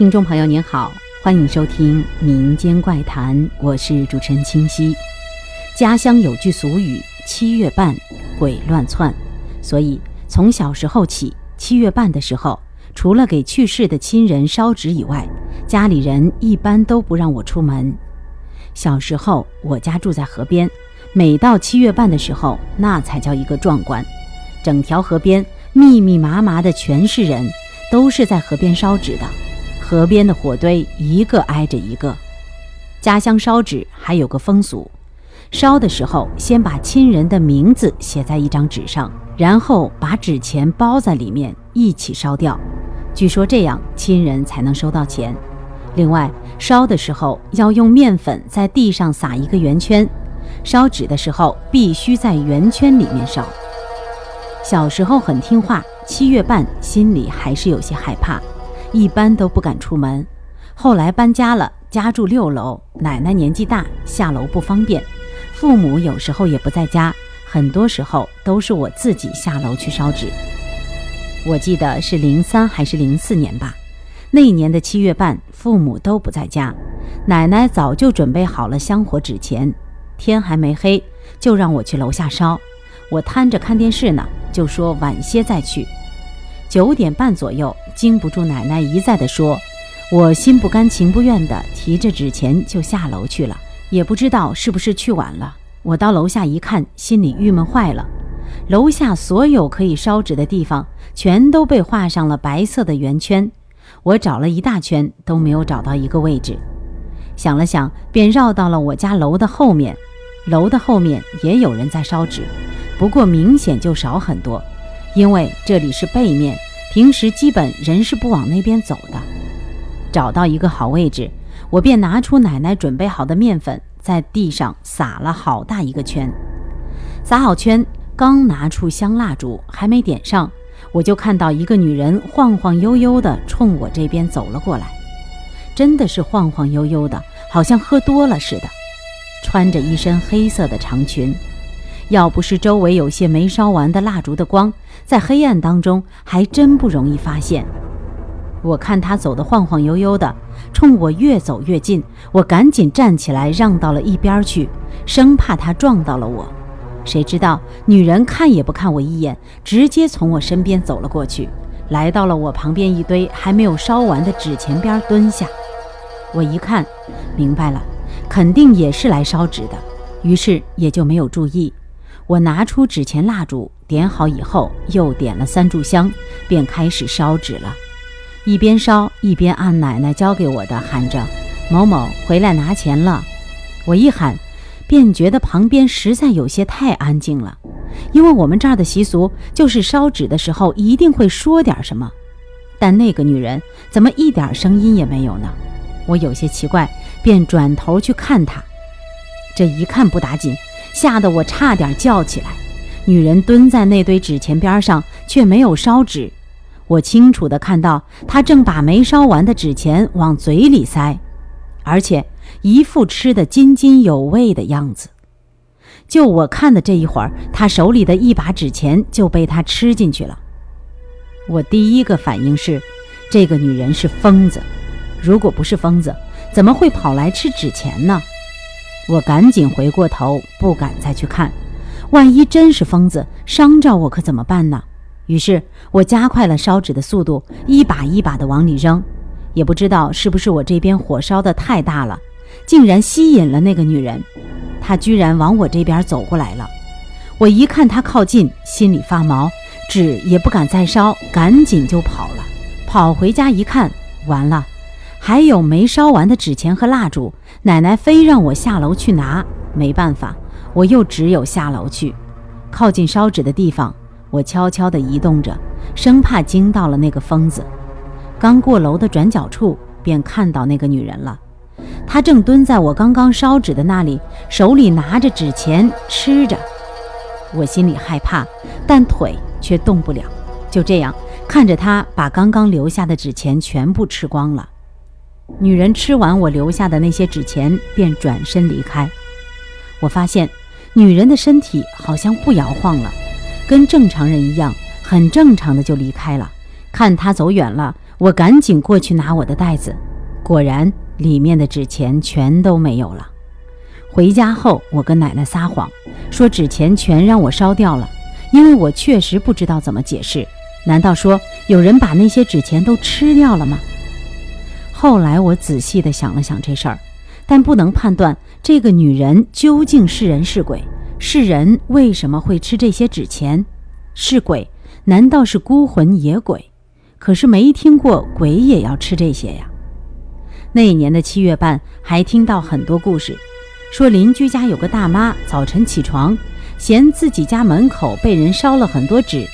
听众朋友您好，欢迎收听《民间怪谈》，我是主持人清溪。家乡有句俗语：“七月半，鬼乱窜。”所以从小时候起，七月半的时候，除了给去世的亲人烧纸以外，家里人一般都不让我出门。小时候，我家住在河边，每到七月半的时候，那才叫一个壮观。整条河边密密麻麻的全是人，都是在河边烧纸的。河边的火堆一个挨着一个。家乡烧纸还有个风俗，烧的时候先把亲人的名字写在一张纸上，然后把纸钱包在里面一起烧掉。据说这样亲人才能收到钱。另外，烧的时候要用面粉在地上撒一个圆圈，烧纸的时候必须在圆圈里面烧。小时候很听话，七月半心里还是有些害怕。一般都不敢出门，后来搬家了，家住六楼，奶奶年纪大，下楼不方便，父母有时候也不在家，很多时候都是我自己下楼去烧纸。我记得是零三还是零四年吧，那一年的七月半，父母都不在家，奶奶早就准备好了香火纸钱，天还没黑就让我去楼下烧，我摊着看电视呢，就说晚些再去。九点半左右，经不住奶奶一再的说，我心不甘情不愿的提着纸钱就下楼去了。也不知道是不是去晚了，我到楼下一看，心里郁闷坏了。楼下所有可以烧纸的地方，全都被画上了白色的圆圈。我找了一大圈都没有找到一个位置。想了想，便绕到了我家楼的后面。楼的后面也有人在烧纸，不过明显就少很多。因为这里是背面，平时基本人是不往那边走的。找到一个好位置，我便拿出奶奶准备好的面粉，在地上撒了好大一个圈。撒好圈，刚拿出香蜡烛，还没点上，我就看到一个女人晃晃悠悠地冲我这边走了过来。真的是晃晃悠悠的，好像喝多了似的，穿着一身黑色的长裙。要不是周围有些没烧完的蜡烛的光，在黑暗当中还真不容易发现。我看他走得晃晃悠悠的，冲我越走越近，我赶紧站起来让到了一边去，生怕他撞到了我。谁知道女人看也不看我一眼，直接从我身边走了过去，来到了我旁边一堆还没有烧完的纸钱边蹲下。我一看，明白了，肯定也是来烧纸的，于是也就没有注意。我拿出纸钱蜡烛，点好以后，又点了三炷香，便开始烧纸了。一边烧一边按奶奶教给我的喊着：“某某回来拿钱了。”我一喊，便觉得旁边实在有些太安静了，因为我们这儿的习俗就是烧纸的时候一定会说点什么，但那个女人怎么一点声音也没有呢？我有些奇怪，便转头去看她。这一看不打紧。吓得我差点叫起来。女人蹲在那堆纸钱边上，却没有烧纸。我清楚地看到她正把没烧完的纸钱往嘴里塞，而且一副吃得津津有味的样子。就我看的这一会儿，她手里的一把纸钱就被她吃进去了。我第一个反应是，这个女人是疯子。如果不是疯子，怎么会跑来吃纸钱呢？我赶紧回过头，不敢再去看，万一真是疯子伤着我，可怎么办呢？于是我加快了烧纸的速度，一把一把的往里扔。也不知道是不是我这边火烧的太大了，竟然吸引了那个女人，她居然往我这边走过来了。我一看她靠近，心里发毛，纸也不敢再烧，赶紧就跑了。跑回家一看，完了。还有没烧完的纸钱和蜡烛，奶奶非让我下楼去拿，没办法，我又只有下楼去。靠近烧纸的地方，我悄悄地移动着，生怕惊到了那个疯子。刚过楼的转角处，便看到那个女人了，她正蹲在我刚刚烧纸的那里，手里拿着纸钱吃着。我心里害怕，但腿却动不了，就这样看着她把刚刚留下的纸钱全部吃光了。女人吃完我留下的那些纸钱，便转身离开。我发现，女人的身体好像不摇晃了，跟正常人一样，很正常的就离开了。看她走远了，我赶紧过去拿我的袋子，果然里面的纸钱全都没有了。回家后，我跟奶奶撒谎，说纸钱全让我烧掉了，因为我确实不知道怎么解释。难道说有人把那些纸钱都吃掉了吗？后来我仔细地想了想这事儿，但不能判断这个女人究竟是人是鬼。是人为什么会吃这些纸钱？是鬼？难道是孤魂野鬼？可是没听过鬼也要吃这些呀。那一年的七月半，还听到很多故事。说邻居家有个大妈，早晨起床，嫌自己家门口被人烧了很多纸，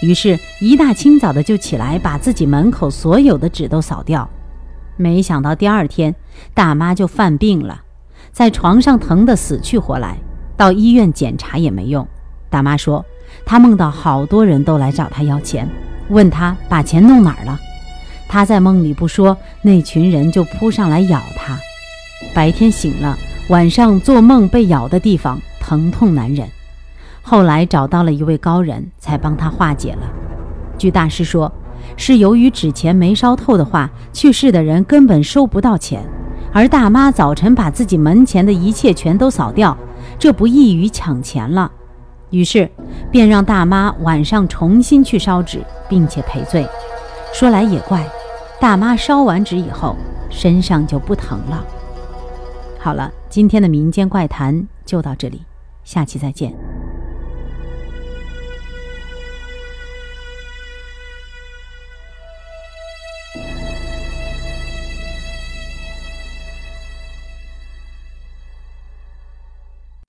于是，一大清早的就起来，把自己门口所有的纸都扫掉。没想到第二天，大妈就犯病了，在床上疼得死去活来，到医院检查也没用。大妈说，她梦到好多人都来找她要钱，问她把钱弄哪儿了。她在梦里不说，那群人就扑上来咬她。白天醒了。晚上做梦被咬的地方疼痛难忍，后来找到了一位高人，才帮他化解了。据大师说，是由于纸钱没烧透的话，去世的人根本收不到钱。而大妈早晨把自己门前的一切全都扫掉，这不异于抢钱了。于是便让大妈晚上重新去烧纸，并且赔罪。说来也怪，大妈烧完纸以后，身上就不疼了。好了。今天的民间怪谈就到这里，下期再见。